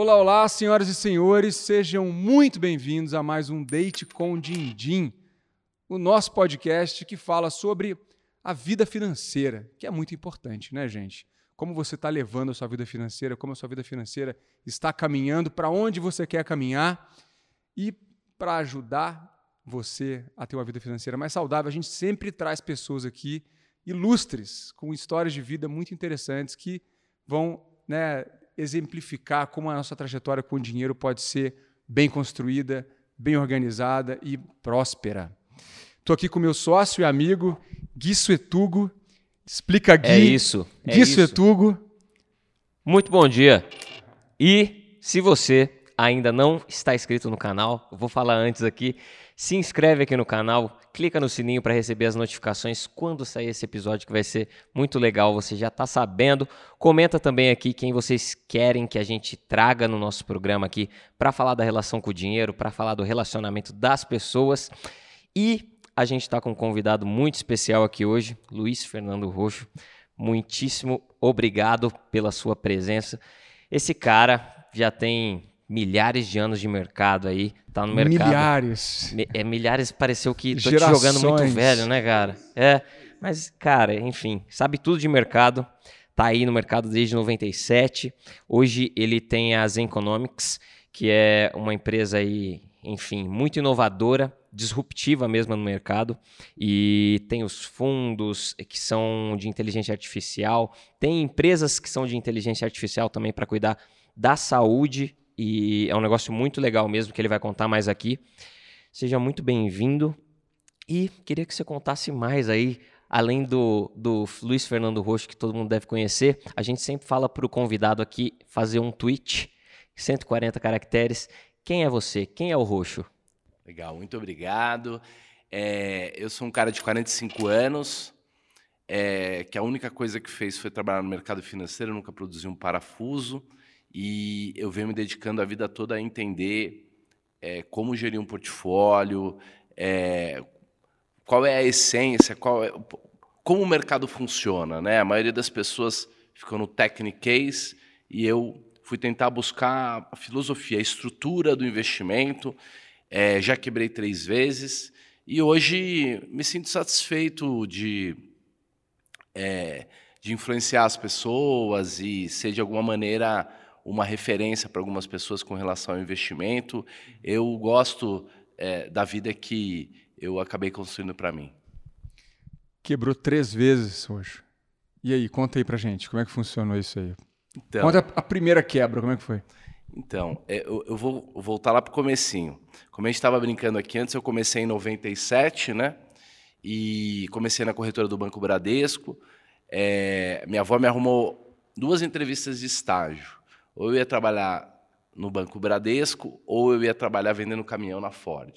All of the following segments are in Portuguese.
Olá, olá, senhoras e senhores, sejam muito bem-vindos a mais um Date com Dindim, o nosso podcast que fala sobre a vida financeira, que é muito importante, né, gente? Como você está levando a sua vida financeira, como a sua vida financeira está caminhando, para onde você quer caminhar e para ajudar você a ter uma vida financeira mais saudável, a gente sempre traz pessoas aqui ilustres, com histórias de vida muito interessantes que vão né, exemplificar como a nossa trajetória com o dinheiro pode ser bem construída, bem organizada e próspera. Estou aqui com meu sócio e amigo, Gui Suetugo. Explica, Gui. É isso. É Gui Suetugo. Muito bom dia. E se você ainda não está inscrito no canal, vou falar antes aqui, se inscreve aqui no canal, clica no sininho para receber as notificações quando sair esse episódio, que vai ser muito legal, você já está sabendo. Comenta também aqui quem vocês querem que a gente traga no nosso programa aqui para falar da relação com o dinheiro, para falar do relacionamento das pessoas. E a gente está com um convidado muito especial aqui hoje, Luiz Fernando Roxo. Muitíssimo obrigado pela sua presença. Esse cara já tem milhares de anos de mercado aí, tá no mercado. Milhares. É, milhares pareceu que tô Gerações. te jogando muito velho, né, cara? É, mas, cara, enfim, sabe tudo de mercado, tá aí no mercado desde 97. Hoje ele tem a Zen Economics, que é uma empresa aí, enfim, muito inovadora, disruptiva mesmo no mercado. E tem os fundos que são de inteligência artificial, tem empresas que são de inteligência artificial também para cuidar da saúde e é um negócio muito legal mesmo que ele vai contar mais aqui. Seja muito bem-vindo e queria que você contasse mais aí, além do, do Luiz Fernando Roxo, que todo mundo deve conhecer. A gente sempre fala para o convidado aqui fazer um tweet, 140 caracteres. Quem é você? Quem é o Roxo? Legal, muito obrigado. É, eu sou um cara de 45 anos, é, que a única coisa que fez foi trabalhar no mercado financeiro, nunca produzi um parafuso. E eu venho me dedicando a vida toda a entender é, como gerir um portfólio, é, qual é a essência, qual é, como o mercado funciona. Né? A maioria das pessoas ficou no technic case e eu fui tentar buscar a filosofia, a estrutura do investimento. É, já quebrei três vezes e hoje me sinto satisfeito de, de influenciar as pessoas e ser de alguma maneira uma referência para algumas pessoas com relação ao investimento. Eu gosto é, da vida que eu acabei construindo para mim. Quebrou três vezes hoje. E aí, conta aí pra gente, como é que funcionou isso aí? Então, conta a primeira quebra, como é que foi? Então, é, eu, eu vou voltar lá para o comecinho. Como a gente estava brincando aqui antes, eu comecei em 97, né? E comecei na corretora do Banco Bradesco. É, minha avó me arrumou duas entrevistas de estágio. Ou eu ia trabalhar no Banco Bradesco, ou eu ia trabalhar vendendo caminhão na Ford.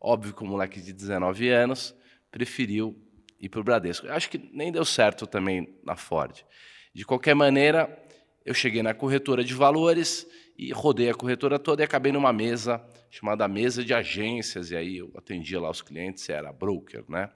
Óbvio que o moleque de 19 anos preferiu ir para o Bradesco. Eu acho que nem deu certo também na Ford. De qualquer maneira, eu cheguei na corretora de valores e rodei a corretora toda e acabei numa mesa chamada mesa de agências, e aí eu atendia lá os clientes, era broker, né?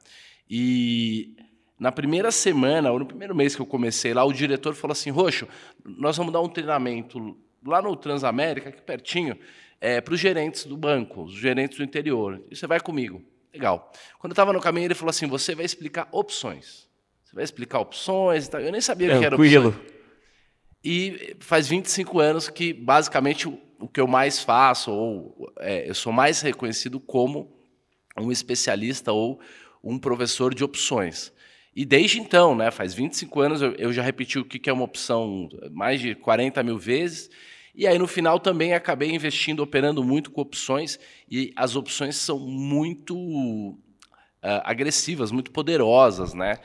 E na primeira semana, ou no primeiro mês que eu comecei lá, o diretor falou assim: Roxo, nós vamos dar um treinamento lá no Transamérica, aqui pertinho, é, para os gerentes do banco, os gerentes do interior. E você vai comigo. Legal. Quando eu estava no caminho, ele falou assim: você vai explicar opções. Você vai explicar opções e tal. Eu nem sabia o que era opções. E faz 25 anos que, basicamente, o, o que eu mais faço, ou é, eu sou mais reconhecido como um especialista ou um professor de opções. E desde então, né, faz 25 anos, eu, eu já repeti o que é uma opção mais de 40 mil vezes. E aí, no final, também acabei investindo, operando muito com opções. E as opções são muito uh, agressivas, muito poderosas. Né?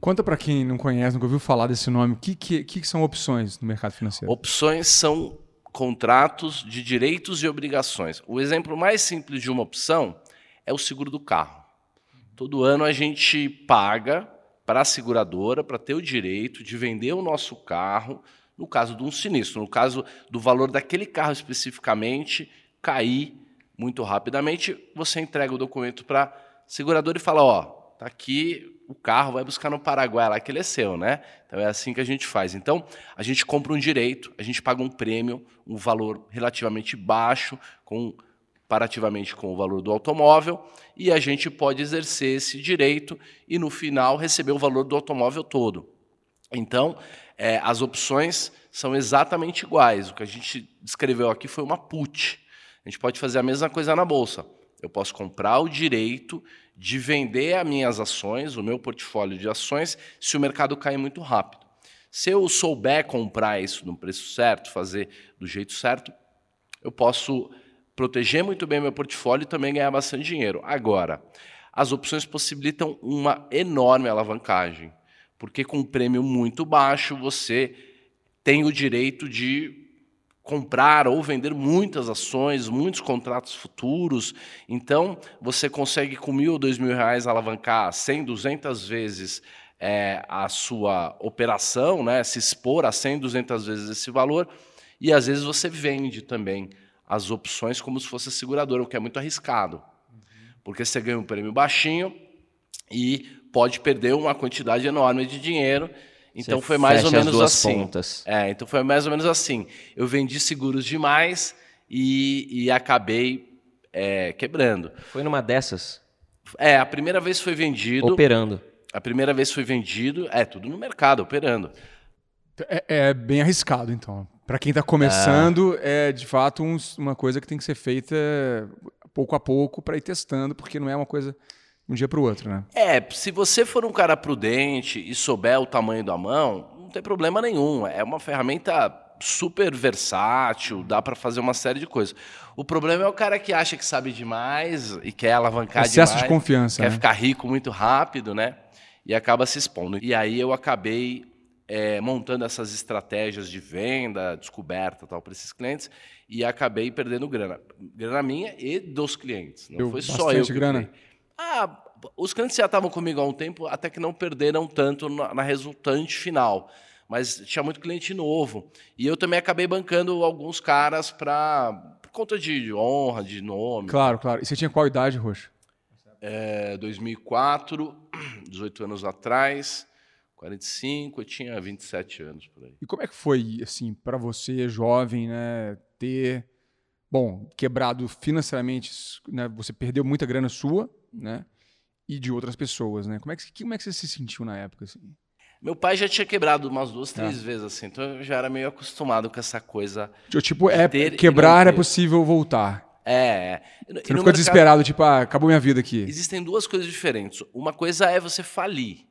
Conta para quem não conhece, nunca ouviu falar desse nome, o que, que, que são opções no mercado financeiro? Opções são contratos de direitos e obrigações. O exemplo mais simples de uma opção é o seguro do carro. Todo ano a gente paga para a seguradora para ter o direito de vender o nosso carro no caso de um sinistro, no caso do valor daquele carro especificamente cair muito rapidamente, você entrega o documento para a seguradora e fala: ó, tá aqui o carro, vai buscar no Paraguai lá que ele é seu, né? Então é assim que a gente faz. Então a gente compra um direito, a gente paga um prêmio, um valor relativamente baixo, comparativamente com o valor do automóvel, e a gente pode exercer esse direito e no final receber o valor do automóvel todo. Então é, as opções são exatamente iguais. O que a gente descreveu aqui foi uma put. A gente pode fazer a mesma coisa na bolsa. Eu posso comprar o direito de vender as minhas ações, o meu portfólio de ações, se o mercado cair muito rápido. Se eu souber comprar isso no preço certo, fazer do jeito certo, eu posso proteger muito bem meu portfólio e também ganhar bastante dinheiro. Agora, as opções possibilitam uma enorme alavancagem, porque com um prêmio muito baixo você tem o direito de comprar ou vender muitas ações, muitos contratos futuros. Então, você consegue com mil ou dois mil reais alavancar 100, 200 vezes é, a sua operação, né? se expor a 100, 200 vezes esse valor. E às vezes você vende também as opções como se fosse seguradora, o que é muito arriscado. Porque você ganha um prêmio baixinho e pode perder uma quantidade enorme de dinheiro então Você foi mais ou menos duas assim. pontas. É, então foi mais ou menos assim. Eu vendi seguros demais e, e acabei é, quebrando. Foi numa dessas, É, a primeira vez foi vendido. operando. A primeira vez foi vendido. É, tudo no mercado, operando. É, é bem arriscado, então. Para quem está começando, é de fato um- uma coisa que tem que ser feita pouco a pouco para ir testando, porque não é uma coisa um dia para o outro, né? É, se você for um cara prudente e souber o tamanho da mão, não tem problema nenhum. É uma ferramenta super versátil, dá para fazer uma série de coisas. O problema é o cara que acha que sabe demais e quer alavancar Excesso demais. de confiança, quer né? ficar rico muito rápido, né? E acaba se expondo. E aí eu acabei é, montando essas estratégias de venda, descoberta tal para esses clientes e acabei perdendo grana. Grana minha e dos clientes. Não Deu foi só eu que grana? perdi. Ah, os clientes já estavam comigo há um tempo, até que não perderam tanto na, na resultante final. Mas tinha muito cliente novo. E eu também acabei bancando alguns caras para por conta de honra, de nome. Claro, claro. E você tinha qual idade, Roxo? É, 2004, 18 anos atrás, 45, eu tinha 27 anos por aí. E como é que foi, assim, para você, jovem, né, ter, bom, quebrado financeiramente, né, você perdeu muita grana sua, né, e de outras pessoas, né? Como é que, como é que você se sentiu na época, assim? Meu pai já tinha quebrado umas duas, Tá. três vezes, assim, então eu já era meio acostumado com essa coisa. Tipo, é, ter e quebrar é possível voltar. É, é. Você não ficou mercado- desesperado, tipo, ah, acabou minha vida aqui. Existem duas coisas diferentes. Uma coisa é você falir,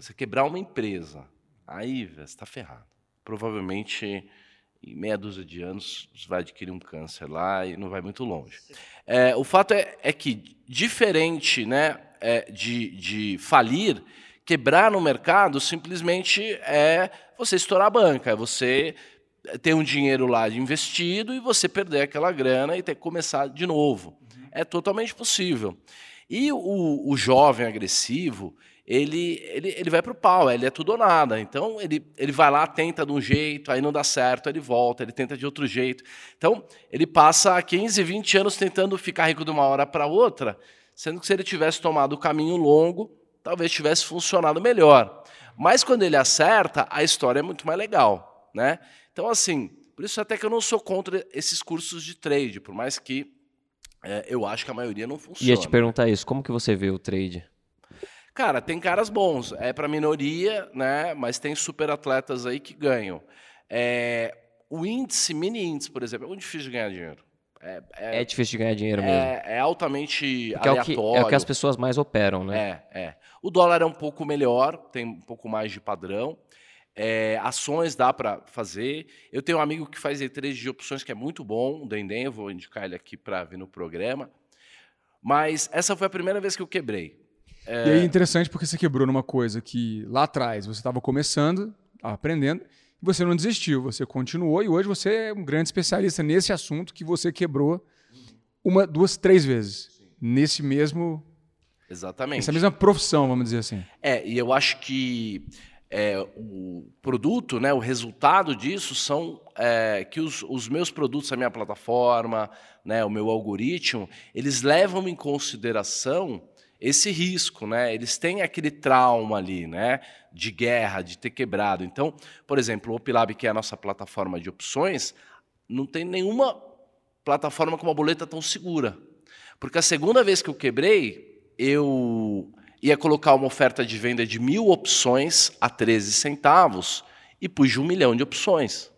você quebrar uma empresa. Aí, você está ferrado. Provavelmente, em meia dúzia de anos, você vai adquirir um câncer lá e não vai muito longe. É, o fato é, é que, diferente né, é, de, de falir, quebrar no mercado simplesmente é você estourar a banca, é você ter um dinheiro lá de investido e você perder aquela grana e ter que começar de novo. É totalmente possível. E o, o jovem agressivo, ele, ele, ele vai para o pau, ele é tudo ou nada. Então, ele, ele vai lá, tenta de um jeito, aí não dá certo, ele volta, ele tenta de outro jeito. Então, ele passa 15, 20 anos tentando ficar rico de uma hora para outra, sendo que se ele tivesse tomado o caminho longo, talvez tivesse funcionado melhor. Mas quando ele acerta, a história é muito mais legal. Né? Então, assim, por isso até que eu não sou contra esses cursos de trade, por mais que é, eu acho que a maioria não funciona. Ia te perguntar isso, como que você vê o trade? Cara, tem caras bons. É para minoria, né? Mas tem super atletas aí que ganham. É, o índice, mini índice, por exemplo, é muito difícil de ganhar dinheiro. É, é, É difícil de ganhar dinheiro mesmo. é- é altamente Porque é o, que, aleatório. é o que as pessoas mais operam, né? É, é. O dólar é um pouco melhor, tem um pouco mais de padrão. É, ações dá para fazer. Eu tenho um amigo que faz day trade de opções que é muito bom, o Dendem, vou indicar ele aqui para vir no programa. Mas essa foi a primeira vez que eu quebrei. E aí é interessante porque você quebrou numa coisa que lá atrás você estava começando, estava aprendendo, e você não desistiu, você continuou e hoje você é um grande especialista nesse assunto que você quebrou uma, duas, três vezes. Nesse mesmo, Exatamente. nessa mesma profissão, vamos dizer assim. É, e eu acho que é, o produto, né, o resultado disso são é, que os, os meus produtos, a minha plataforma, né, o meu algoritmo, eles levam em consideração esse risco, né? Eles têm aquele trauma ali, né? De guerra, de ter quebrado. Então, por exemplo, o Opilab, que é a nossa plataforma de opções, não tem nenhuma plataforma com uma boleta tão segura. Porque a segunda vez que eu quebrei, eu ia colocar uma oferta de venda de mil opções a 13 centavos e pus de um milhão de opções.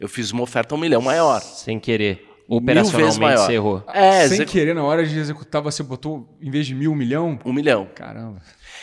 Eu fiz uma oferta um milhão maior. Sem querer. Mil vezes Operacionalmente maior. você errou. É, Sem execu- querer, na hora de executar, você botou, em vez de mil, um milhão? um milhão. Caramba.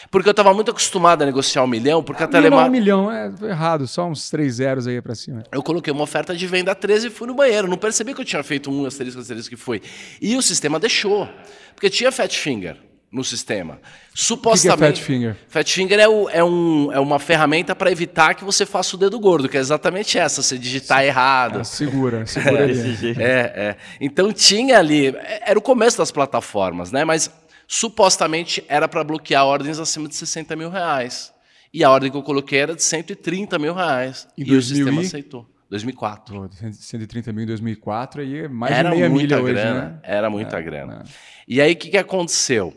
Porque eu estava muito acostumado a negociar um milhão, porque a Mil não, Telemar... um milhão, é errado, só uns três zeros aí pra cima. Eu coloquei uma oferta de venda a 13 e fui no banheiro. Não percebi que eu tinha feito um asterisco, asterisco que foi. E o sistema deixou. Porque tinha Fat Finger no sistema. O que, que é Supostamente. Fat Finger? Fat Finger é, o- é um- é uma ferramenta para evitar que você faça o dedo gordo, que é exatamente essa, você digitar errado. Ah, segura, segura ali. Desse jeito. É, é. Então tinha ali, é- era o começo das plataformas, né? Mas supostamente era para bloquear ordens acima de 60 mil reais. E a ordem que eu coloquei era de 130 mil reais. Em e 2000 o sistema e- aceitou. 2004. Pô, 130 mil em 2004, aí é mais era de meia milha hoje, grana. né? Era muita grana. é. E aí o que, que aconteceu?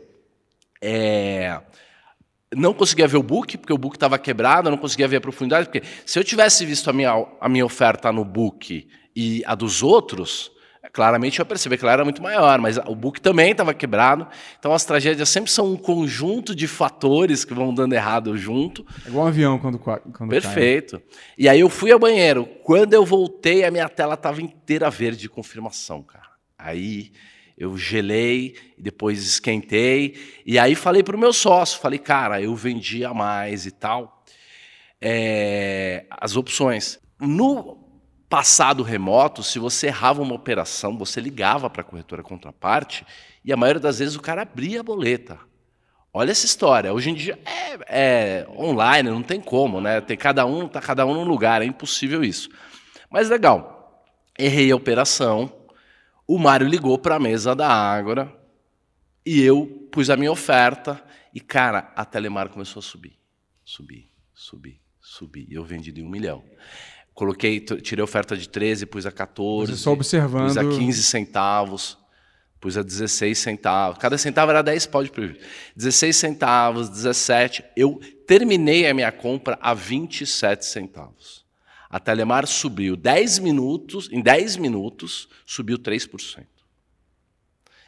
É, Não conseguia ver o book, porque o book estava quebrado, não conseguia ver a profundidade, porque se eu tivesse visto a minha, a minha oferta no book e a dos outros, claramente eu ia perceber que ela era muito maior, mas o book também estava quebrado. Então as tragédias sempre são um conjunto de fatores que vão dando errado junto. É igual um avião quando, qua- quando cai. Perfeito. E aí eu fui ao banheiro. Quando eu voltei, a minha tela estava inteira verde de confirmação, cara. Aí eu gelei, depois esquentei, e aí falei para o meu sócio, falei, cara, eu vendi a mais e tal. É, as opções. No passado remoto, se você errava uma operação, você ligava para a corretora contraparte e a maioria das vezes o cara abria a boleta. Olha essa história. Hoje em dia é, é online, não tem como, né? Tem cada um, tá cada um num lugar, é impossível isso. Mas legal. Errei a operação. O Mário ligou para a mesa da Ágora e eu pus a minha oferta e cara, a Telemar começou a subir, subir, subir, subir. E eu vendi de um milhão. Coloquei, tirei a oferta de 13, pus a 14, Você só observando. pus a 15 centavos, pus a 16 centavos. Cada centavo era 10 pau de prejuízo. 16 centavos, 17. Eu terminei a minha compra a 27 centavos. A Telemar subiu 10 minutos, em 10 minutos, subiu 3%.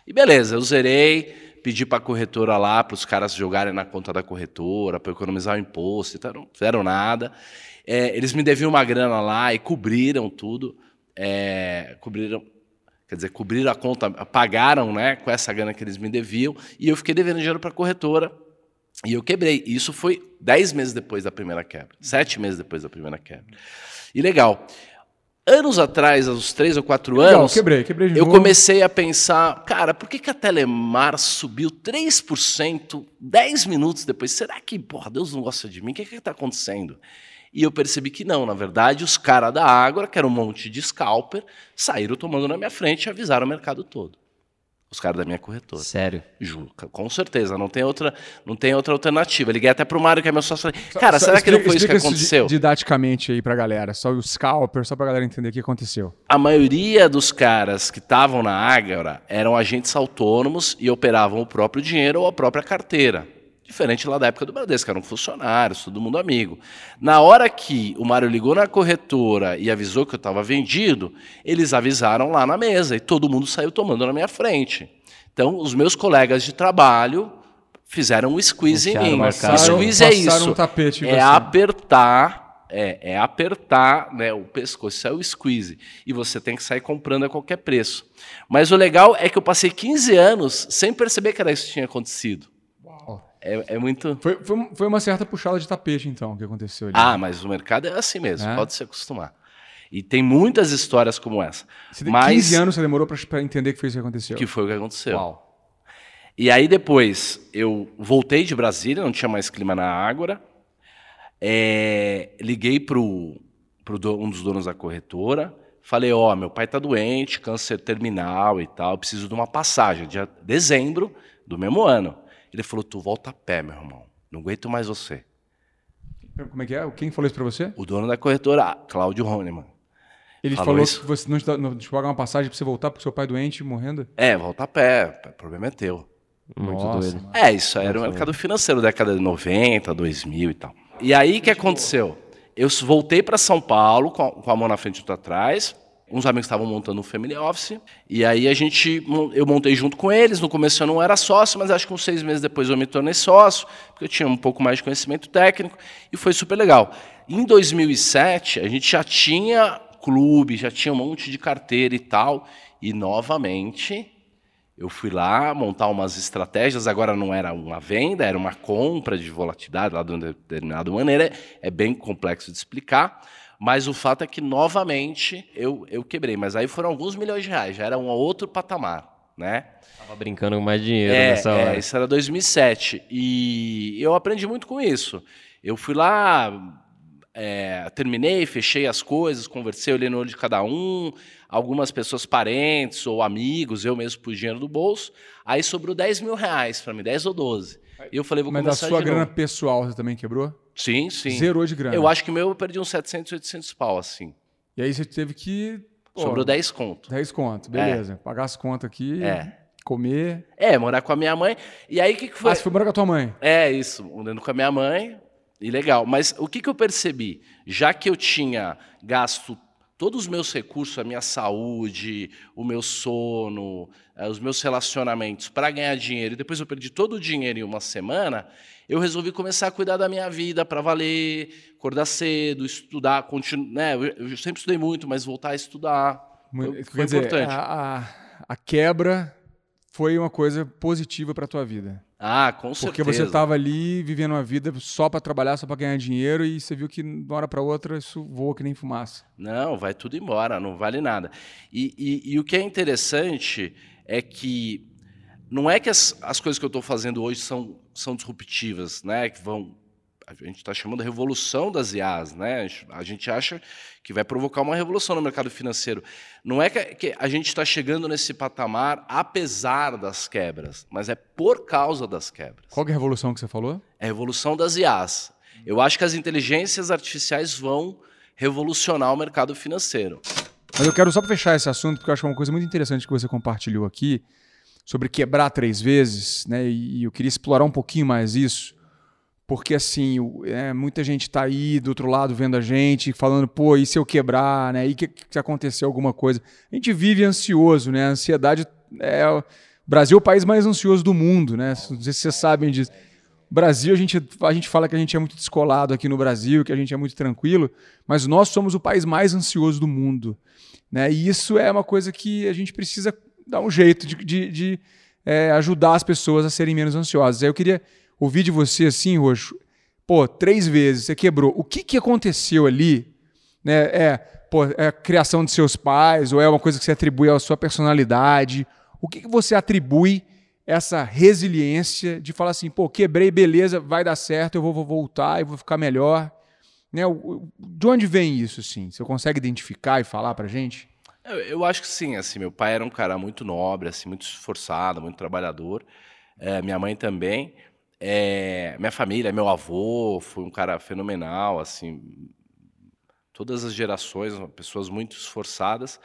E beleza, eu zerei, pedi para a corretora lá, para os caras jogarem na conta da corretora, para economizar o imposto, e tal, não fizeram nada. É, eles me deviam uma grana lá e cobriram tudo. É, cobriram, quer dizer, cobriram a conta, pagaram né, com essa grana que eles me deviam, e eu fiquei devendo dinheiro para a corretora. E eu quebrei. E Isso foi 10 meses depois da primeira quebra. Sete meses depois da primeira quebra. E legal. Anos atrás, uns três ou quatro Legal, anos, quebrei, quebrei eu novo. comecei a pensar, cara, por que, que a Telemar subiu 3% 10 minutos depois? Será que, porra, Deus não gosta de mim? O que está acontecendo? E eu percebi que não, na verdade, os caras da Ágora, que era um monte de scalper, saíram tomando na minha frente e avisaram o mercado todo. Os caras da minha corretora. Sério. Ju, com certeza, não tem outra, não tem outra alternativa. Liguei até pro Mário, que é meu sócio, falei, cara, só será que não foi isso que aconteceu? didaticamente aí pra galera. Só o scalper, só pra galera entender o que aconteceu. A maioria dos caras que estavam na Ágora eram agentes autônomos e operavam o próprio dinheiro ou a própria carteira. Diferente lá da época do Bradesco, que eram funcionários, todo mundo amigo. Na hora que o Mário ligou na corretora e avisou que eu estava vendido, eles avisaram lá na mesa e todo mundo saiu tomando na minha frente. Então, os meus colegas de trabalho fizeram um squeeze em mim. o mercado. Squeeze é isso. um tapete é você. apertar, é, é apertar né, o pescoço, isso é o squeeze. E você tem que sair comprando a qualquer preço. Mas o legal é que eu passei 15 anos sem perceber que era isso que tinha acontecido. É, é muito. Foi, foi, foi uma certa puxada de tapete, então, que aconteceu ali. Ah, mas o mercado é assim mesmo, É? pode se acostumar. E tem muitas histórias como essa. Você mas 15 anos você demorou pra entender que foi isso que aconteceu. que foi o que aconteceu. Uau. E aí depois eu voltei de Brasília, não tinha mais clima na Ágora. É, liguei para um dos donos da corretora. Falei, ó, meu pai tá doente, câncer terminal e tal, preciso de uma passagem, dia dezembro do mesmo ano. Ele falou, tu volta a pé, meu irmão, não aguento mais você. Como é que é? Quem falou isso pra você? O dono da corretora, Cláudio Honeman. Ele Falou falou isso? que você não te, não te paga uma passagem pra você voltar porque seu pai é doente morrendo? É, volta a pé, o problema é teu. Muito Nossa, doido. mano. É, isso aí era o mercado financeiro, década de 90, 2000 e tal. E aí, o que aconteceu? Eu voltei para São Paulo, com a, com a mão na frente e outra atrás. Uns amigos estavam montando um family office. E aí, a gente, eu montei junto com eles. No começo eu não era sócio, mas acho que uns seis meses depois eu me tornei sócio, porque eu tinha um pouco mais de conhecimento técnico. E foi super legal. Em 2007, a gente já tinha clube, já tinha um monte de carteira e tal. E, novamente, eu fui lá montar umas estratégias, agora não era uma venda, era uma compra de volatilidade lá de uma determinada maneira. É bem complexo de explicar, mas o fato é que, novamente, eu, eu quebrei. Mas aí foram alguns milhões de reais, já era um outro patamar, né? Tava brincando com mais dinheiro É, nessa é, hora. isso era 2007. E eu aprendi muito com isso. Eu fui lá, é, terminei, fechei as coisas, conversei, olhei no olho de cada um, algumas pessoas parentes ou amigos, eu mesmo pus dinheiro do bolso. Aí sobrou 10 mil reais para mim, 10 ou 12. E eu falei, vou Mas da começar sua de grana novo. pessoal você também quebrou? Sim, sim. Zerou de grana. Eu acho que o meu eu perdi uns 700, 800 pau, assim. E aí você teve que. pô, Sobrou 10 conto. 10 conto, beleza. Pagar as contas aqui, É. comer. É, morar com a minha mãe. E aí o que, que foi? Ah, você foi morar com a tua mãe. É, isso, andando com a minha mãe, e legal. Mas o que, que eu percebi? Já que eu tinha gasto todos os meus recursos, a minha saúde, o meu sono, eh, os meus relacionamentos para ganhar dinheiro, e depois eu perdi todo o dinheiro em uma semana, eu resolvi começar a cuidar da minha vida para valer, acordar cedo, estudar, continuar. Né? Eu, sempre estudei muito, mas voltar a estudar. Muito- Foi, foi dizer, importante. A, a, a quebra foi uma coisa positiva para tua vida. Ah, com Porque certeza. você estava ali vivendo uma vida só para trabalhar, só para ganhar dinheiro e você viu que de uma hora para outra isso voa que nem fumaça. Não, vai tudo embora, não vale nada. E, e- e o que é interessante é que não é que as, as coisas que eu estou fazendo hoje são, são disruptivas, né? Que vão. A gente está chamando de revolução das IAs, né? A gente- A acha que vai provocar uma revolução no mercado financeiro. Não é que, a gente está chegando nesse patamar apesar das quebras, mas é por causa das quebras. Qual que é a revolução que você falou? É a revolução das IAs. Eu acho que as inteligências artificiais vão revolucionar o mercado financeiro. Mas eu quero só fechar esse assunto, porque eu acho que é uma coisa muito interessante que você compartilhou aqui, sobre quebrar três vezes, né? E eu queria explorar um pouquinho mais isso, porque assim, é, muita gente está aí do outro lado vendo a gente, falando, pô, e se eu quebrar, né? E que, que aconteceu alguma coisa? A gente vive ansioso, né? A ansiedade é. O Brasil é o país mais ansioso do mundo, né? Não sei se vocês sabem disso. Brasil, a gente, a gente fala que a gente é muito descolado aqui no Brasil, que a gente é muito tranquilo, mas nós somos o país mais ansioso do mundo. Né? E isso é uma coisa que a gente precisa dar um jeito de, de- de, é, ajudar as pessoas a serem menos ansiosas. Aí eu queria ouvir de você assim, Roxo. Pô, três vezes você quebrou. O que, que aconteceu ali? Né? É, pô, é a criação de seus pais, ou é uma coisa que você atribui à sua personalidade? O que, que você atribui essa resiliência de falar assim, pô, quebrei, beleza, vai dar certo, eu vou, vou voltar e vou ficar melhor? Né? De onde vem isso, assim? Você consegue identificar e falar pra gente? Eu, eu acho que sim, assim, meu pai era um cara muito nobre, assim, muito esforçado, muito trabalhador. É, minha mãe também. É, minha família, meu avô foi um cara fenomenal, assim, todas as gerações, pessoas muito esforçadas.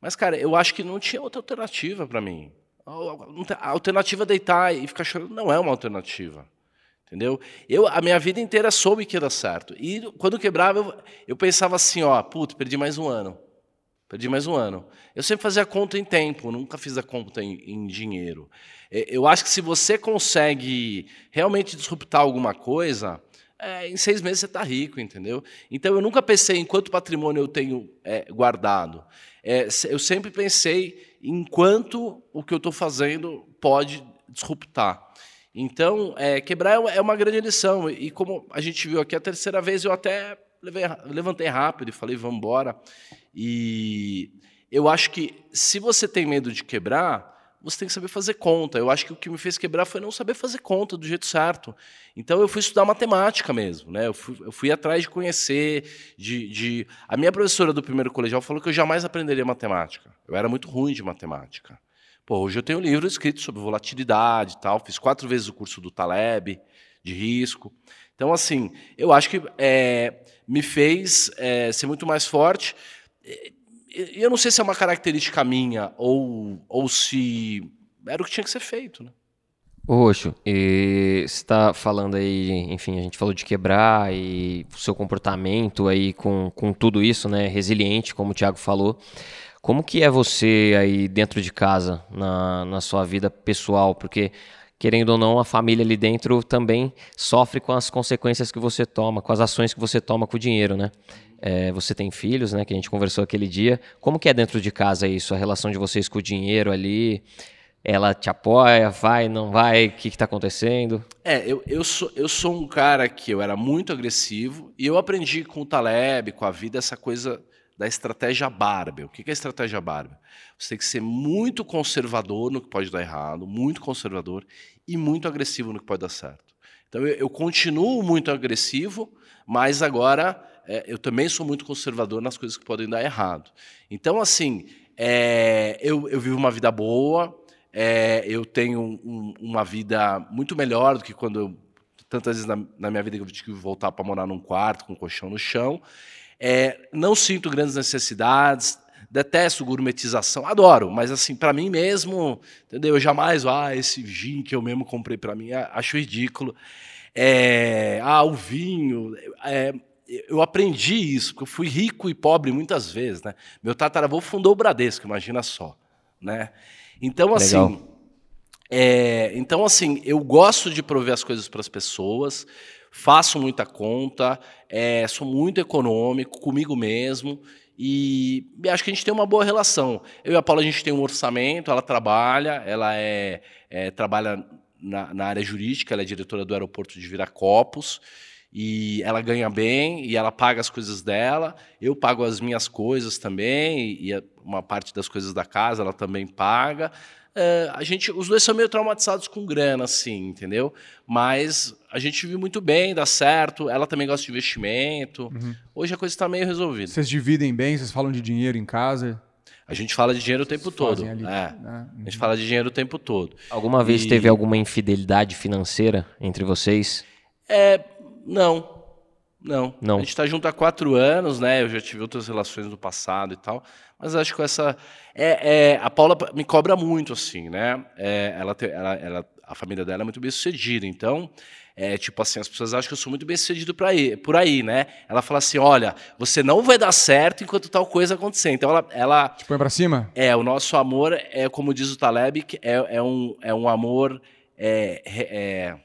Mas, cara, eu acho que não tinha outra alternativa para mim. A alternativa é deitar e ficar chorando não é uma alternativa. Entendeu? Eu, a minha vida inteira soube que dar certo. E quando quebrava, eu, eu pensava assim, ó, puto, perdi mais um ano. Perdi mais um ano. Eu sempre fazia conta em tempo, nunca fiz a conta em, em dinheiro. É, Eu acho que se você consegue realmente disruptar alguma coisa, é, em seis meses você está rico, entendeu? Então eu nunca pensei em quanto patrimônio eu tenho é, guardado. É, eu sempre pensei em quanto o que eu estou fazendo pode disruptar. Então, é, quebrar é é uma grande lição. E como a gente viu aqui a terceira vez, eu até levantei rápido e falei, vamos embora. E eu acho que se você tem medo de quebrar, você tem que saber fazer conta. Eu acho que o que me fez quebrar foi não saber fazer conta do jeito certo. Então eu fui estudar matemática mesmo, né? Eu fui, eu fui atrás de conhecer, de, de... A minha professora do primeiro colegial falou que eu jamais aprenderia matemática. Eu era muito ruim de matemática. Pô, hoje eu tenho um livro escrito sobre volatilidade e tal. Fiz quatro vezes o curso do Taleb de risco. Então, assim, eu acho que é, me fez é, ser muito mais forte. E- Eu não sei se é uma característica minha ou, ou se era o que tinha que ser feito. Né? Ô, Roxo, você está falando aí, enfim, a gente falou de quebrar e o seu comportamento aí com, com tudo isso, né, resiliente, como o Thiago falou. Como que é você aí dentro de casa, na, na sua vida pessoal? Porque, querendo ou não, a família ali dentro também sofre com as consequências que você toma, com as ações que você toma com o dinheiro, né? É, você tem filhos, né, que a gente conversou aquele dia. Como que é dentro de casa isso, a relação de vocês com o dinheiro ali? Ela te apoia, vai, não vai, o que está acontecendo? É, eu, eu, sou, eu sou um cara que eu era muito agressivo e eu aprendi com o Taleb, com a vida, essa coisa da estratégia Barbie. O que é a estratégia Barbie? Você tem que ser muito conservador no que pode dar errado, muito conservador e muito agressivo no que pode dar certo. Então eu, eu continuo muito agressivo, mas agora é, eu também sou muito conservador nas coisas que podem dar errado. Então, assim, é, eu, eu vivo uma vida boa, é, eu tenho um, uma vida muito melhor do que quando eu, tantas vezes na, na minha vida que eu tive que voltar para morar num quarto com um colchão no chão. É, não sinto grandes necessidades, detesto gourmetização, adoro, mas assim, para mim mesmo, entendeu? Eu jamais, ah, esse gin que eu mesmo comprei para mim, acho ridículo. É, ah, o vinho, é, eu aprendi isso, porque eu fui rico e pobre muitas vezes, né? Meu tataravô fundou o Bradesco, imagina só, né? Então, assim. É, então, assim, eu gosto de prover as coisas para as pessoas, faço muita conta, é, sou muito econômico comigo mesmo e, e, acho que a gente tem uma boa relação. Eu e a Paula, a gente tem um orçamento, ela trabalha, ela é, é trabalha na, na, área jurídica, ela é diretora do aeroporto de Viracopos e ela ganha bem e ela paga as coisas dela. Eu pago as minhas coisas também e uma parte das coisas da casa ela também paga. Uh, a gente, os dois são meio traumatizados com grana, assim, entendeu? Mas a gente vive muito bem, dá certo. Ela também gosta de investimento. Uhum. Hoje a coisa está meio resolvida. Vocês dividem bem? Vocês falam de dinheiro em casa? A gente fala de dinheiro o tempo todo. Ali, é. né? A gente fala de dinheiro o tempo todo. Alguma vez teve alguma infidelidade financeira entre vocês? É, não. Não. não. A gente está junto há quatro anos, né? Eu já tive outras relações no passado e tal. Mas acho que essa. É, é a Paula me cobra muito, assim, né? É, ela, ela, ela, a família dela é muito bem sucedida. Então, é, tipo assim, as pessoas acham que eu sou muito bem sucedido por aí, por aí, né? Ela fala assim: olha, você não vai dar certo enquanto tal coisa acontecer. Então ela. ela Te põe pra cima? É, o nosso amor é, como diz o Taleb, é, é, um, é um amor. É, é,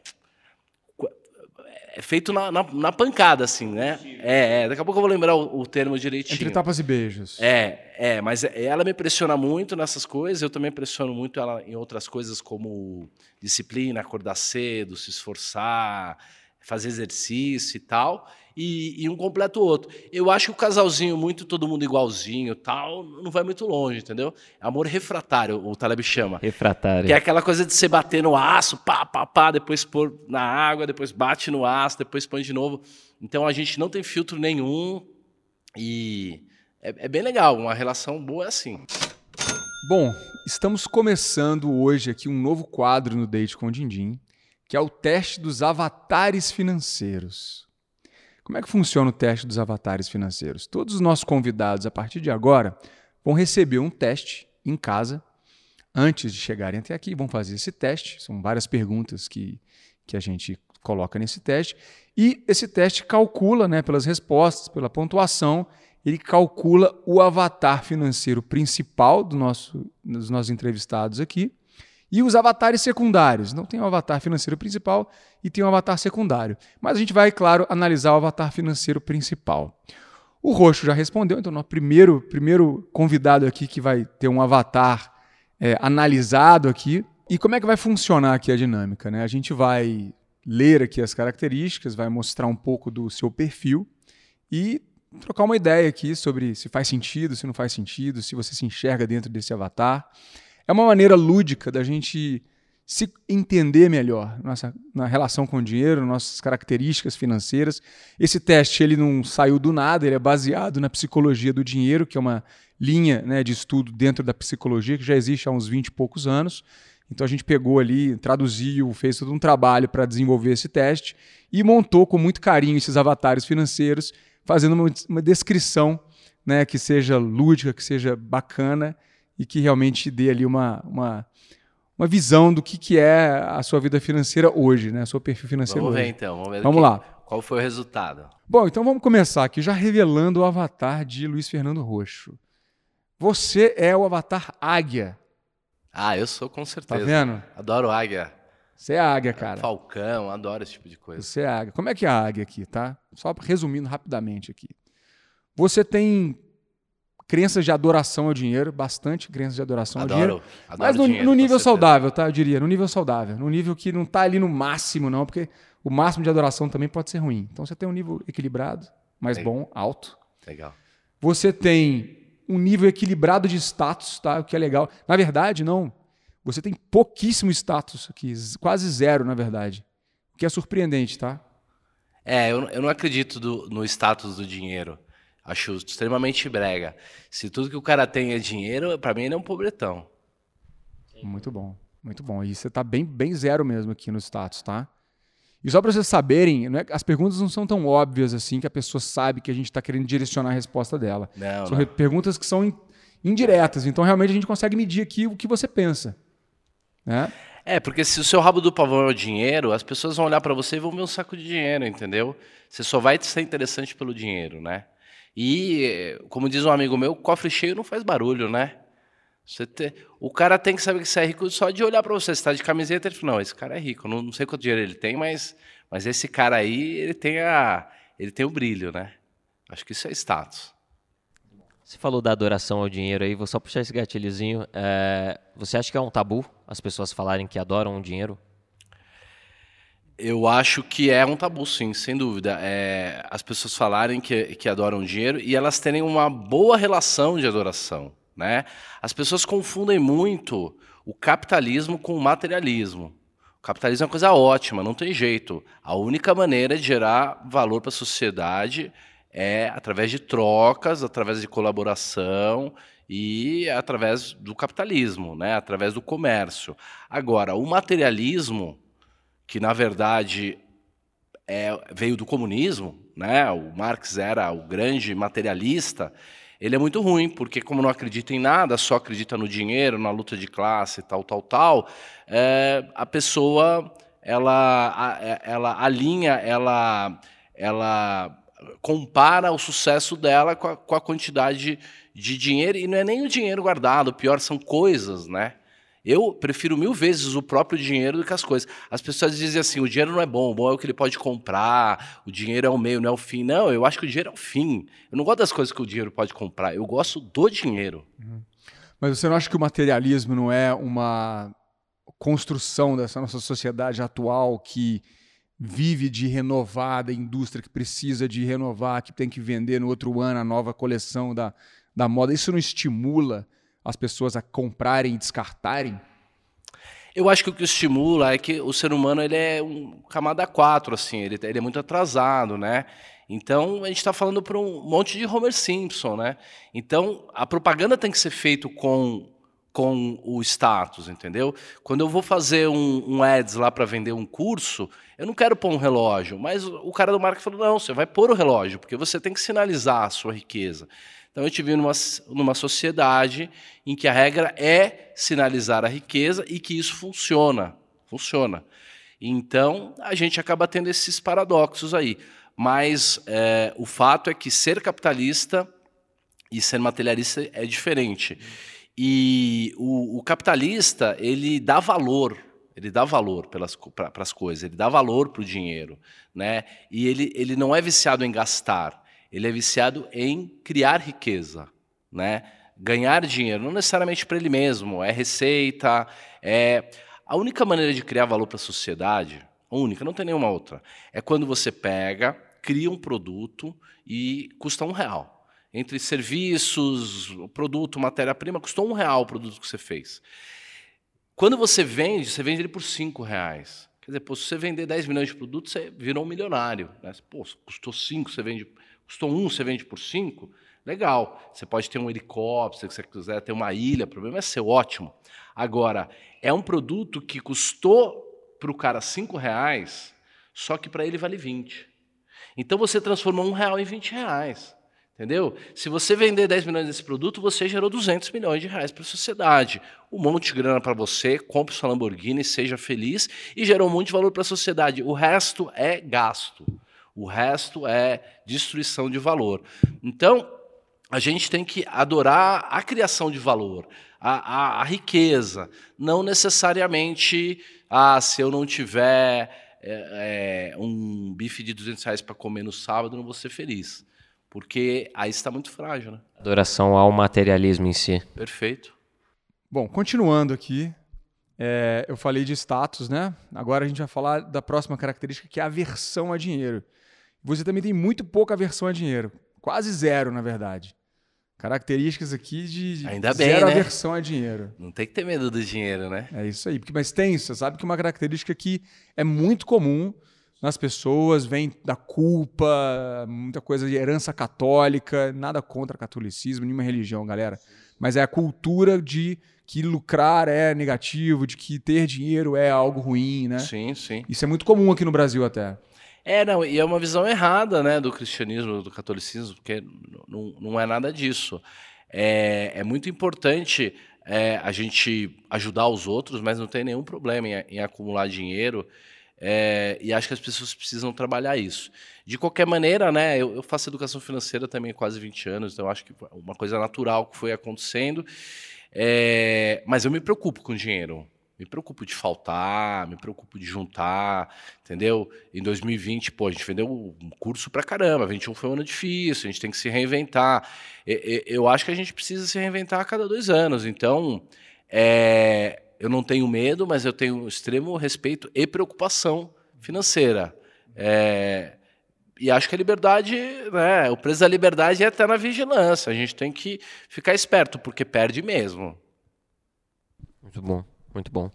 é feito na, na, na, pancada, assim, né? É, é, daqui a pouco eu vou lembrar o, o, termo direitinho. Entre tapas e beijos. É, é, mas é, ela me pressiona muito nessas coisas, eu também pressiono muito ela em outras coisas como disciplina, acordar cedo, se esforçar, fazer exercício e tal e, e, um completa o outro. Eu acho que o casalzinho, muito todo mundo igualzinho tal, não vai muito longe, entendeu? Amor refratário, o Taleb chama. Refratário. Que é aquela coisa de você bater no aço, pá, pá, pá, depois pôr na água, depois bate no aço, depois põe de novo. Então a gente não tem filtro nenhum e é, é bem legal, uma relação boa é assim. Bom, estamos começando hoje aqui um novo quadro no Date com o Dindim, que é o teste dos avatares financeiros. Como é que funciona o teste dos avatares financeiros? Todos os nossos convidados, a partir de agora, vão receber um teste em casa antes de chegarem até aqui. Vão fazer esse teste. São várias perguntas que, que a gente coloca nesse teste. E esse teste calcula, né, pelas respostas, pela pontuação, ele calcula o avatar financeiro principal do nosso, dos nossos entrevistados aqui e os avatares secundários. Não tem o avatar financeiro principal e tem o avatar secundário. Mas a gente vai, claro, analisar o avatar financeiro principal. O Roxo já respondeu, então, o primeiro, primeiro convidado aqui que vai ter um avatar é, analisado aqui. E como é que vai funcionar aqui a dinâmica? Né? A gente vai ler aqui as características, vai mostrar um pouco do seu perfil e trocar uma ideia aqui sobre se faz sentido, se não faz sentido, se você se enxerga dentro desse avatar. É uma maneira lúdica da gente se entender melhor nossa, na relação com o dinheiro, nossas características financeiras. Esse teste ele não saiu do nada, ele é baseado na psicologia do dinheiro, que é uma linha né, de estudo dentro da psicologia que já existe há uns 20 e poucos anos. Então a gente pegou ali, traduziu, fez todo um trabalho para desenvolver esse teste e montou com muito carinho esses avatares financeiros, fazendo uma, uma descrição né, que seja lúdica, que seja bacana e que realmente dê ali uma, uma, uma visão do que, que é a sua vida financeira hoje, né? Seu perfil financeiro Vamos ver hoje. então. Vamos, ver Vamos que- lá. Qual foi o resultado? Bom, então vamos começar aqui já revelando o avatar de Luiz Fernando Roxo. Você é o avatar águia, Ah, eu sou com tá certeza. vendo? Adoro águia. Você é águia, cara. Falcão, adoro esse tipo de coisa. Você é águia. Como é que é a águia aqui, tá? Só resumindo rapidamente aqui. Você tem crenças de adoração ao dinheiro, bastante crenças de adoração ao dinheiro. Adoro. adoro Mas no, dinheiro, no nível saudável, tá? Eu diria, no nível saudável. No nível que não tá ali no máximo, não, porque o máximo de adoração também pode ser ruim. Então você tem um nível equilibrado, mais Legal. bom, alto. Legal. Você tem um nível equilibrado de status, tá? O que é legal. Na verdade, não. Você tem pouquíssimo status aqui, quase zero, na verdade. O que é surpreendente, tá? É, eu, eu não acredito do- no status do dinheiro. Acho extremamente brega. Se tudo que o cara tem é dinheiro, pra mim ele é um pobretão. Muito bom, muito bom. E você tá bem, bem zero mesmo aqui no status, tá? E só para vocês saberem, é- as perguntas não são tão óbvias assim que a pessoa sabe que a gente está querendo direcionar a resposta dela. Não, São não. perguntas que são in- indiretas, então realmente a gente consegue medir aqui o que você pensa. Né? É, porque se o seu rabo do pavão é o dinheiro, as pessoas vão olhar pra você e vão ver um saco de dinheiro, entendeu? Você só vai ser interessante pelo dinheiro, né? E, como diz um amigo meu, cofre cheio não faz barulho, né? Te- O cara tem que saber que você é rico só de olhar pra você. Você tá de camiseta, ele fala, não, esse cara é rico. Não, não sei quanto dinheiro ele tem, mas, mas esse cara aí, ele tem, a, ele tem o brilho, né? Acho que isso é status. Você falou da adoração ao dinheiro aí, vou só puxar esse gatilhozinho. É, você acha que é um tabu as pessoas falarem que adoram o dinheiro? Eu acho que é um tabu, sim, sem dúvida. É, as pessoas falarem que, que adoram dinheiro e elas terem uma boa relação de adoração. Né? As pessoas confundem muito o capitalismo com o materialismo. O capitalismo é uma coisa ótima, não tem jeito. A única maneira de gerar valor para a sociedade é através de trocas, através de colaboração e através do capitalismo, né? através do comércio. Agora, o materialismo, que na verdade é, veio do comunismo, né? O Marx era o grande materialista. Ele é muito ruim, porque como não acredita em nada, só acredita no dinheiro, na luta de classe, tal, tal, tal, é, a pessoa ela, é- ela alinha, ela, ela compara o sucesso dela com a, com a quantidade de dinheiro, e não é nem o dinheiro guardado, o pior são coisas, né? Eu prefiro mil vezes o próprio dinheiro do que as coisas. As pessoas dizem assim: o dinheiro não é bom, o bom é o que ele pode comprar, o dinheiro é o meio, não é o fim. Não, eu acho que o dinheiro é o fim. Eu não gosto das coisas que o dinheiro pode comprar, eu gosto do dinheiro. Mas você não acha que o materialismo não é uma construção dessa nossa sociedade atual que vive de renovar da indústria, que precisa de renovar, que tem que vender no outro ano a nova coleção da, da moda? Isso não estimula as pessoas a comprarem e descartarem? Eu acho que o que estimula é que o ser humano ele é um camada 4, assim, ele, ele é muito atrasado, né? Então a gente está falando para um monte de Homer Simpson, né? Então a propaganda tem que ser feita com, com o status, entendeu? Quando eu vou fazer um, um ads lá para vender um curso, eu não quero pôr um relógio, mas o cara do marketing falou: não, você vai pôr o relógio, porque você tem que sinalizar a sua riqueza. Então a gente vive numa, numa sociedade em que a regra é sinalizar a riqueza e que isso funciona. Funciona. Então a gente acaba tendo esses paradoxos aí. Mas é, o fato é que ser capitalista e ser materialista é diferente. E o, o capitalista, ele dá valor, ele dá valor para as coisas, ele dá valor para o dinheiro, né? E ele, ele não é viciado em gastar, ele é viciado em criar riqueza, né? Ganhar dinheiro, não necessariamente para ele mesmo, é receita, é a única maneira de criar valor para a sociedade, única, não tem nenhuma outra, é quando você pega, cria um produto e custa um real entre serviços, produto, matéria-prima, custou um real o produto que você fez. Quando você vende, você vende ele por cinco reais. Quer dizer, pô, se você vender 10 milhões de produtos, você virou um milionário. Né? Pô, custou cinco, você vende, custou um, você vende por cinco, legal. Você pode ter um helicóptero, se você quiser ter uma ilha, o problema é ser ótimo. Agora, é um produto que custou para o cara cinco reais, só que para ele vale 20. Então você transformou um real em 20 reais. Entendeu? Se você vender 10 milhões desse produto, você gerou 200 milhões de reais para a sociedade. Um monte de grana para você, compre sua Lamborghini, seja feliz e gerou um monte de valor para a sociedade. O resto é gasto. O resto é destruição de valor. Então, a gente tem que adorar a criação de valor, a, a, a riqueza. Não necessariamente, ah, se eu não tiver é, é, um bife de 200 reais para comer no sábado, não vou ser feliz. Porque aí está muito frágil, né? Adoração ao materialismo em si. Perfeito. Bom, continuando aqui, é, eu falei de status, né? Agora a gente vai falar da próxima característica, que é a aversão a dinheiro. Você também tem muito pouca aversão a dinheiro. Quase zero, na verdade. Características aqui de, de Ainda bem, zero né? aversão a dinheiro. Não tem que ter medo do dinheiro, né? É isso aí. Porque, mas tem, você sabe que uma característica que é muito comum nas pessoas vem da culpa, muita coisa de herança católica, nada contra catolicismo, nenhuma religião, galera. Mas é a cultura de que lucrar é negativo, de que ter dinheiro é algo ruim, né? Sim, sim. Isso é muito comum aqui no Brasil até. É, não, e é uma visão errada né, do cristianismo, do catolicismo, porque não, não é nada disso. É, é muito importante é, a gente ajudar os outros, mas não tem nenhum problema em, em acumular dinheiro. É, e acho que as pessoas precisam trabalhar isso. De qualquer maneira, né, eu, eu, faço educação financeira também há quase 20 anos, então acho que uma coisa natural que foi acontecendo. É, mas eu me preocupo com dinheiro. Me preocupo de faltar, me preocupo de juntar, entendeu? Em 2020, pô, a gente vendeu um curso pra caramba, 21 foi um ano difícil, a gente tem que se reinventar. Eu acho que a gente precisa se reinventar a cada dois anos. Então, é, eu não tenho medo, mas eu tenho extremo respeito e preocupação financeira. É, e acho que a liberdade, né, o preço da liberdade é até na vigilância. A gente tem que ficar esperto, porque perde mesmo. Muito bom. Muito bom.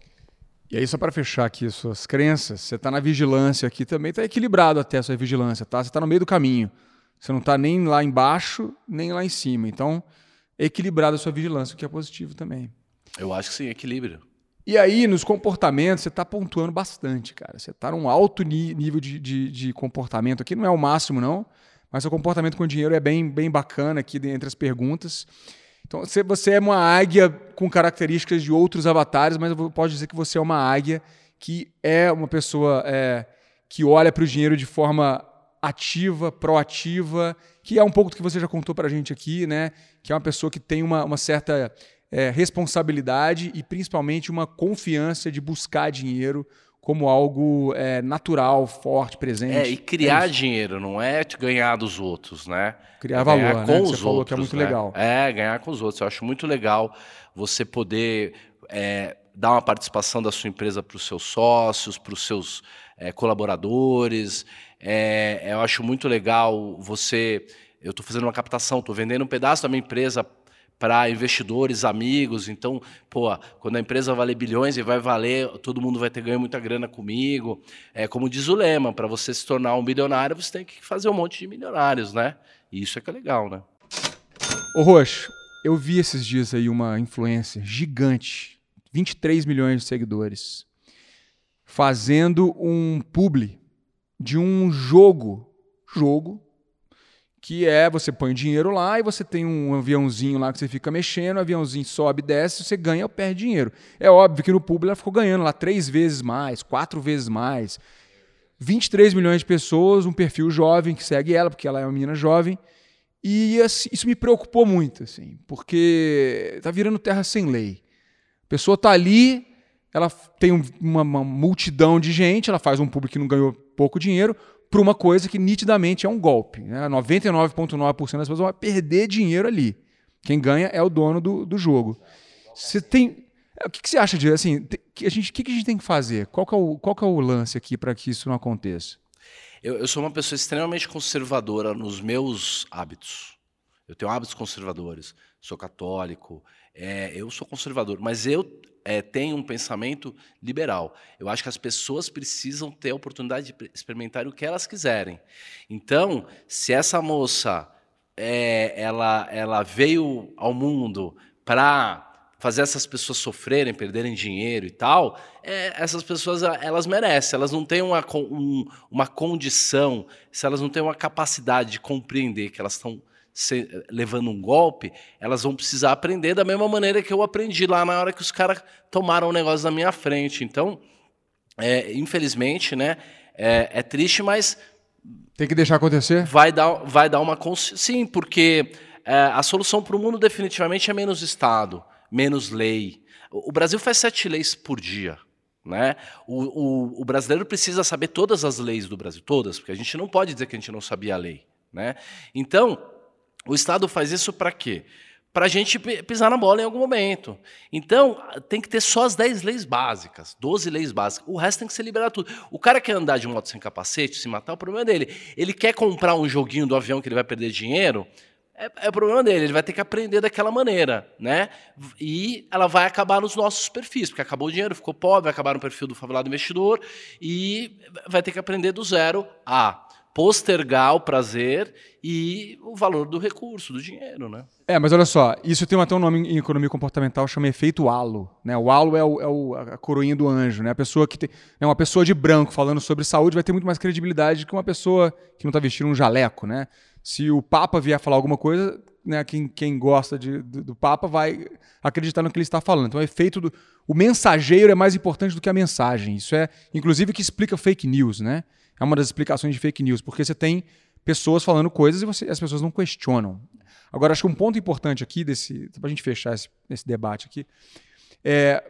E aí, só para fechar aqui suas crenças, você está na vigilância aqui também, está equilibrado até a sua vigilância, tá? Você está no meio do caminho. Você não está nem lá embaixo, nem lá em cima. Então, é equilibrado a sua vigilância, o que é positivo também. Eu acho que sim, equilíbrio. E aí, nos comportamentos, você está pontuando bastante, cara. Você está num alto nível de, de, de, comportamento aqui, não é o máximo, não, mas seu comportamento com dinheiro é bem, bem bacana aqui entre as perguntas. Então, você é uma águia com características de outros avatares, mas posso dizer que você é uma águia que é uma pessoa é, que olha para o dinheiro de forma ativa, proativa, que é um pouco do que você já contou para a gente aqui, né? Que é uma pessoa que tem uma, uma certa é, responsabilidade e principalmente uma confiança de buscar dinheiro como algo é, natural, forte, presente. É, e criar é dinheiro, não é ganhar dos outros, né? Criar é valor, ganhar né? com os Você falou outros, é muito né? legal. É, ganhar com os outros. Eu acho muito legal você poder é, dar uma participação da sua empresa para os seus sócios, para os seus é, colaboradores. É, eu acho muito legal você... Eu estou fazendo uma captação, estou vendendo um pedaço da minha empresa para investidores, amigos. Então, pô, quando a empresa valer bilhões e vai valer, todo mundo vai ter ganho muita grana comigo. É como diz o lema, para você se tornar um bilionário, você tem que fazer um monte de milionários, né? E isso é que é legal, né? Ô Roxo, eu vi esses dias aí uma influência gigante, 23 milhões de seguidores, fazendo um publi de um jogo, jogo que é você põe dinheiro lá e você tem um aviãozinho lá que você fica mexendo, o aviãozinho sobe, desce, você ganha ou perde dinheiro. É óbvio que no público ela ficou ganhando lá três vezes mais, quatro vezes mais. 23 milhões de pessoas, um perfil jovem que segue ela, porque ela é uma menina jovem. E assim, isso me preocupou muito, assim, porque tá virando terra sem lei. A pessoa tá ali, ela tem uma, uma multidão de gente, ela faz um público que não ganhou pouco dinheiro, para uma coisa que nitidamente é um golpe. Né? 99,9% das pessoas vão perder dinheiro ali. Quem ganha é o dono do, do jogo. Você tem. O que, que você acha de assim? A gente, o que, que a gente tem que fazer? Qual que é o, qual que é o lance aqui para que isso não aconteça? Eu, eu, sou uma pessoa extremamente conservadora nos meus hábitos. Eu tenho hábitos conservadores. Sou católico. É, eu sou conservador, mas eu é, tem um pensamento liberal. Eu acho que as pessoas precisam ter a oportunidade de experimentar o que elas quiserem. Então, se essa moça é, ela, ela veio ao mundo para fazer essas pessoas sofrerem, perderem dinheiro e tal, é, essas pessoas elas merecem, elas não têm uma, um, uma condição, se elas não têm uma capacidade de compreender que elas estão se, levando um golpe, elas vão precisar aprender da mesma maneira que eu aprendi lá na hora que os caras tomaram o um negócio na minha frente. Então, é, infelizmente, né, é, é, triste, mas. Tem que deixar acontecer? Vai dar, vai dar uma. Sim, porque é, a solução para o mundo definitivamente é menos Estado, menos lei. O Brasil faz sete leis por dia. Né? O, o, o, brasileiro precisa saber todas as leis do Brasil, todas, porque a gente não pode dizer que a gente não sabia a lei. Né? Então, o Estado faz isso para quê? Para a gente pisar na bola em algum momento. Então, tem que ter só as 10 leis básicas, 12 leis básicas. O resto tem que ser liberado tudo. O cara quer andar de moto sem capacete, se matar, o problema é dele. Ele quer comprar um joguinho do avião que ele vai perder dinheiro, é, é problema dele, ele vai ter que aprender daquela maneira, né? E ela vai acabar nos nossos perfis, porque acabou o dinheiro, ficou pobre, vai acabar no perfil do favelado investidor e vai ter que aprender do zero a postergar o prazer e o valor do recurso, do dinheiro, né? É, mas olha só, isso tem até um nome em economia comportamental, chama efeito halo. Né? O halo é, o, é o, a coroinha do anjo, né? A pessoa que tem, né, uma pessoa de branco falando sobre saúde vai ter muito mais credibilidade que uma pessoa que não está vestindo um jaleco, né? Se o Papa vier falar alguma coisa, né, quem, quem gosta de, do, do, Papa vai acreditar no que ele está falando. Então, o efeito do. O mensageiro é mais importante do que a mensagem. Isso é, inclusive, que explica fake news, né? É uma das explicações de fake news, porque você tem pessoas falando coisas e você, as pessoas não questionam. Agora, acho que um ponto importante aqui, desse para a gente fechar esse, esse, debate aqui, é.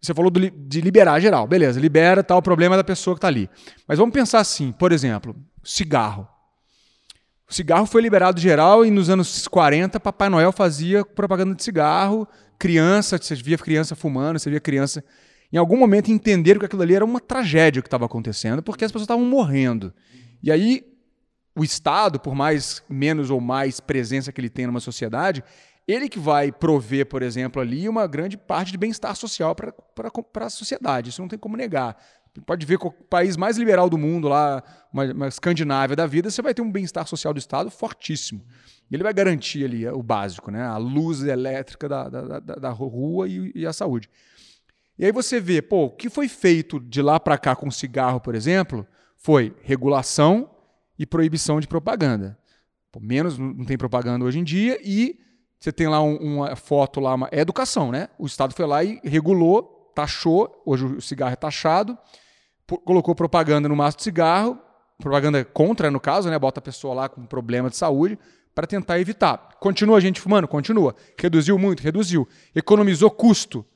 Você falou do, de liberar geral, beleza, libera tal, o problema da pessoa que está ali. Mas vamos pensar assim, por exemplo, cigarro. O cigarro foi liberado geral e nos anos 40 Papai Noel fazia propaganda de cigarro, criança, você via criança fumando, você via criança. Em algum momento entenderam que aquilo ali era uma tragédia que estava acontecendo, porque as pessoas estavam morrendo. E aí o Estado, por mais menos ou mais presença que ele tem numa sociedade, ele que vai prover, por exemplo, ali uma grande parte de bem-estar social para a sociedade. Isso não tem como negar pode ver que o país mais liberal do mundo, lá, uma, uma Escandinávia da vida, você vai ter um bem-estar social do Estado fortíssimo. Ele vai garantir ali o básico, né? a luz elétrica da, da, da, da rua e, e, a saúde. E aí você vê, pô, o que foi feito de lá para cá com cigarro, por exemplo, foi regulação e proibição de propaganda. Pô, menos não tem propaganda hoje em dia e você tem lá um, uma foto lá, uma, é educação, né? O Estado foi lá e regulou, taxou, hoje o cigarro é taxado, colocou propaganda no maço de cigarro, propaganda contra, no caso, né? Bota a pessoa lá com problema de saúde para tentar evitar. Continua a gente fumando? Continua. Reduziu muito? Reduziu. Economizou custo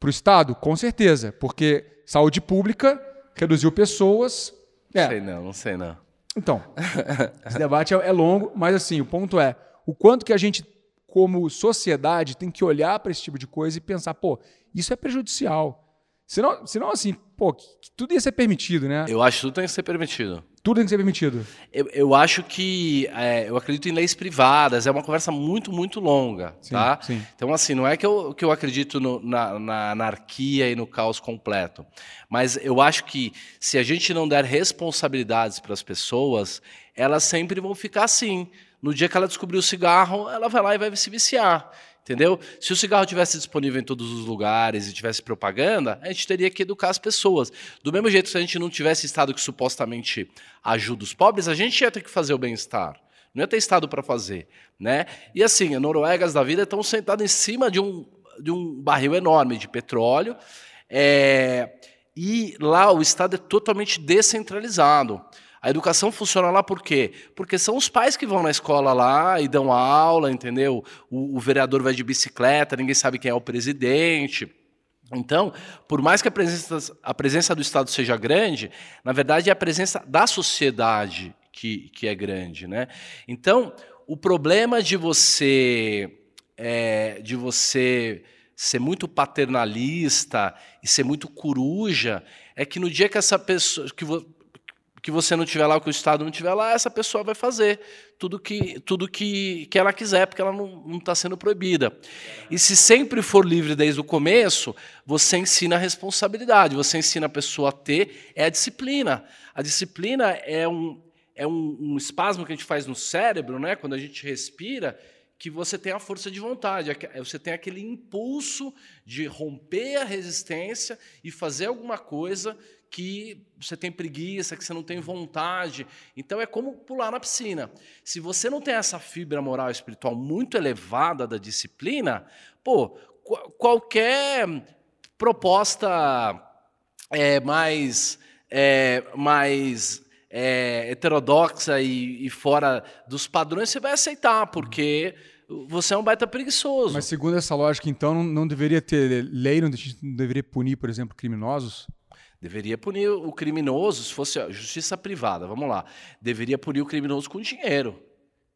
para o Estado? Com certeza, porque saúde pública reduziu pessoas. É. Não sei não, não sei não. Então, esse debate é, é longo, mas assim, o ponto é o quanto que a gente, como sociedade, tem que olhar para esse tipo de coisa e pensar, pô, isso é prejudicial. Senão, senão assim, pô, tudo ia ser permitido, né? Eu acho que tudo tem que ser permitido. Tudo tem que ser permitido. Eu, eu acho que. É, eu acredito em leis privadas, é uma conversa muito, muito longa. Sim, tá? Sim. Então, assim, não é que eu, que eu acredito no, na, na anarquia e no caos completo. Mas eu acho que se a gente não der responsabilidades para as pessoas, elas sempre vão ficar assim. No dia que ela descobrir o cigarro, ela vai lá e vai se viciar. Entendeu? Se o cigarro tivesse disponível em todos os lugares e tivesse propaganda, a gente teria que educar as pessoas. Do mesmo jeito, se a gente não tivesse Estado que supostamente ajuda os pobres, a gente ia ter que fazer o bem-estar. Não ia ter Estado para fazer. Né? E assim, as Noruegas da vida estão sentadas em cima de um, de um barril enorme de petróleo. É, e lá o Estado é totalmente descentralizado. A educação funciona lá por quê? Porque são os pais que vão na escola lá e dão aula, entendeu? O, o vereador vai de bicicleta, ninguém sabe quem é o presidente. Então, por mais que a presença, a presença do Estado seja grande, na verdade é a presença da sociedade que, que é grande. Né? Então, o problema de você, é, de você ser muito paternalista e ser muito coruja é que no dia que essa pessoa. Que que você não tiver lá, que o Estado não tiver lá, essa pessoa vai fazer tudo que, tudo que, que ela quiser, porque ela não está sendo proibida. E se sempre for livre desde o começo, você ensina a responsabilidade, você ensina a pessoa a ter, é a disciplina. A disciplina é um, é um, um espasmo que a gente faz no cérebro, né, quando a gente respira, que você tem a força de vontade, você tem aquele impulso de romper a resistência e fazer alguma coisa que você tem preguiça, que você não tem vontade. Então é como pular na piscina. Se você não tem essa fibra moral espiritual muito elevada da disciplina, pô, qualquer proposta é, mais, é, mais é, heterodoxa e, e, fora dos padrões, você vai aceitar, porque você é um baita preguiçoso. Mas segundo essa lógica, então, não, não deveria ter lei, não deveria punir, por exemplo, criminosos? Deveria punir o criminoso, se fosse justiça privada, vamos lá. Deveria punir o criminoso com dinheiro.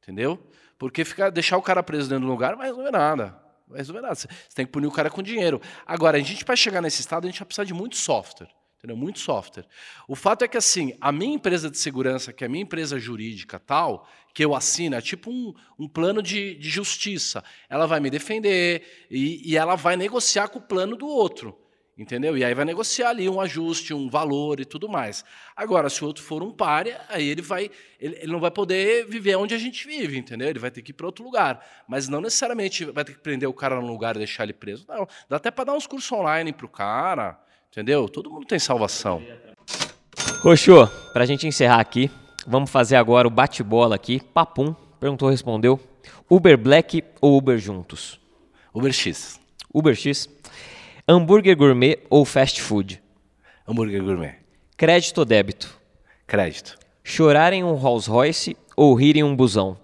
Entendeu? Porque ficar, deixar o cara preso dentro do lugar não vai resolver nada. Vai resolver nada. Você tem que punir o cara com dinheiro. Agora, a gente, para chegar nesse estado, a gente vai precisar de muito software. Entendeu? Muito software. O fato é que, assim, a minha empresa de segurança, que é a minha empresa jurídica tal, que eu assino, é tipo um, um plano de, de, justiça. Ela vai me defender e, e ela vai negociar com o plano do outro. Entendeu? E aí vai negociar ali um ajuste, um valor e tudo mais. Agora, se o outro for um párea, aí ele vai, ele, ele, não vai poder viver onde a gente vive, entendeu? Ele vai ter que ir para outro lugar. Mas não necessariamente vai ter que prender o cara num lugar e deixar ele preso. Não, dá até para dar uns cursos online para o cara, entendeu? Todo mundo tem salvação. Roxô, para a gente encerrar aqui, vamos fazer agora o bate-bola aqui. Papum, perguntou, respondeu. Uber Black ou Uber juntos? Uber X. Uber X. Hambúrguer gourmet ou fast food? Hambúrguer gourmet. Crédito ou débito? Crédito. Chorar em um Rolls Royce ou rir em um busão?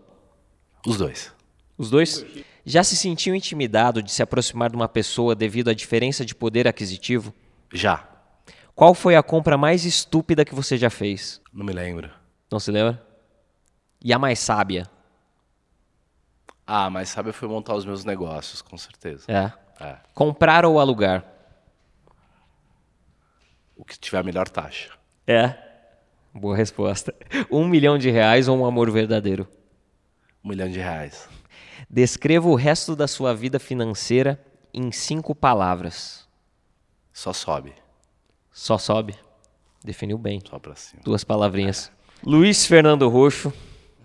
Os dois. Os dois? Já se sentiu intimidado de se aproximar de uma pessoa devido à diferença de poder aquisitivo? Já. Qual foi a compra mais estúpida que você já fez? Não me lembro. Não se lembra? E a mais sábia? Ah, mais sábia foi montar os meus negócios, com certeza. É. É. Comprar ou alugar? O que tiver a melhor taxa. É. Boa resposta. Um milhão de reais ou um amor verdadeiro? Um milhão de reais. Descreva o resto da sua vida financeira em cinco palavras. Só sobe. Só sobe. Definiu bem. Só pra cima. Duas palavrinhas. É. Luiz Fernando Roxo,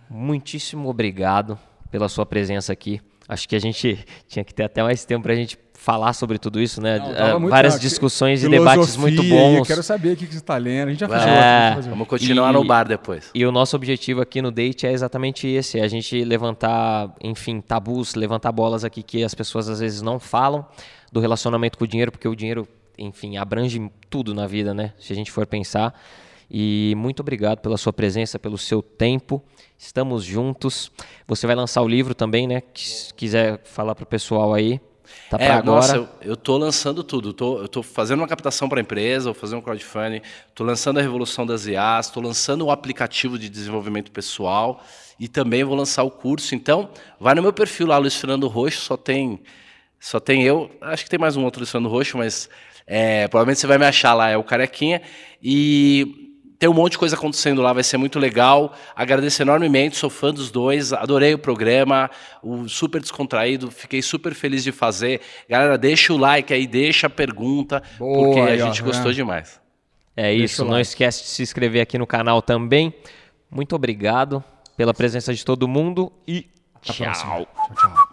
muitíssimo obrigado pela sua presença aqui. Acho que a gente tinha que ter até mais tempo para a gente falar sobre tudo isso, né? Não, uh, várias discussões e debates muito bons. Eu quero saber o que você está lendo. A gente já fez é, outro, Vamos continuar e, no bar depois. E o nosso objetivo aqui no Date é exatamente esse: é a gente levantar, enfim, tabus, levantar bolas aqui que as pessoas às vezes não falam do relacionamento com o dinheiro, porque o dinheiro, enfim, abrange tudo na vida, né? Se a gente for pensar. E muito obrigado pela sua presença, pelo seu tempo. Estamos juntos. Você vai lançar o livro também, né? Se quiser falar para o pessoal aí. Tá é, agora. Nossa, eu, estou lançando tudo. Tô, eu tô fazendo uma captação para a empresa, vou fazer um crowdfunding, estou lançando a revolução das IAs, estou lançando o aplicativo de desenvolvimento pessoal e também vou lançar o curso. Então, vai no meu perfil lá, Luiz Fernando Roxo, só tem, só tem eu. Acho que tem mais um outro Luiz Fernando Roxo, mas é, provavelmente você vai me achar lá, é o Carequinha. E tem um monte de coisa acontecendo lá, vai ser muito legal. Agradeço enormemente, sou fã dos dois, adorei o programa, o super descontraído, fiquei super feliz de fazer. Galera, deixa o like aí, deixa a pergunta, Boa, porque a gente ó, gostou é. demais. É isso, não esquece de se inscrever aqui no canal também. Muito obrigado pela presença de todo mundo e tchau. tchau, tchau.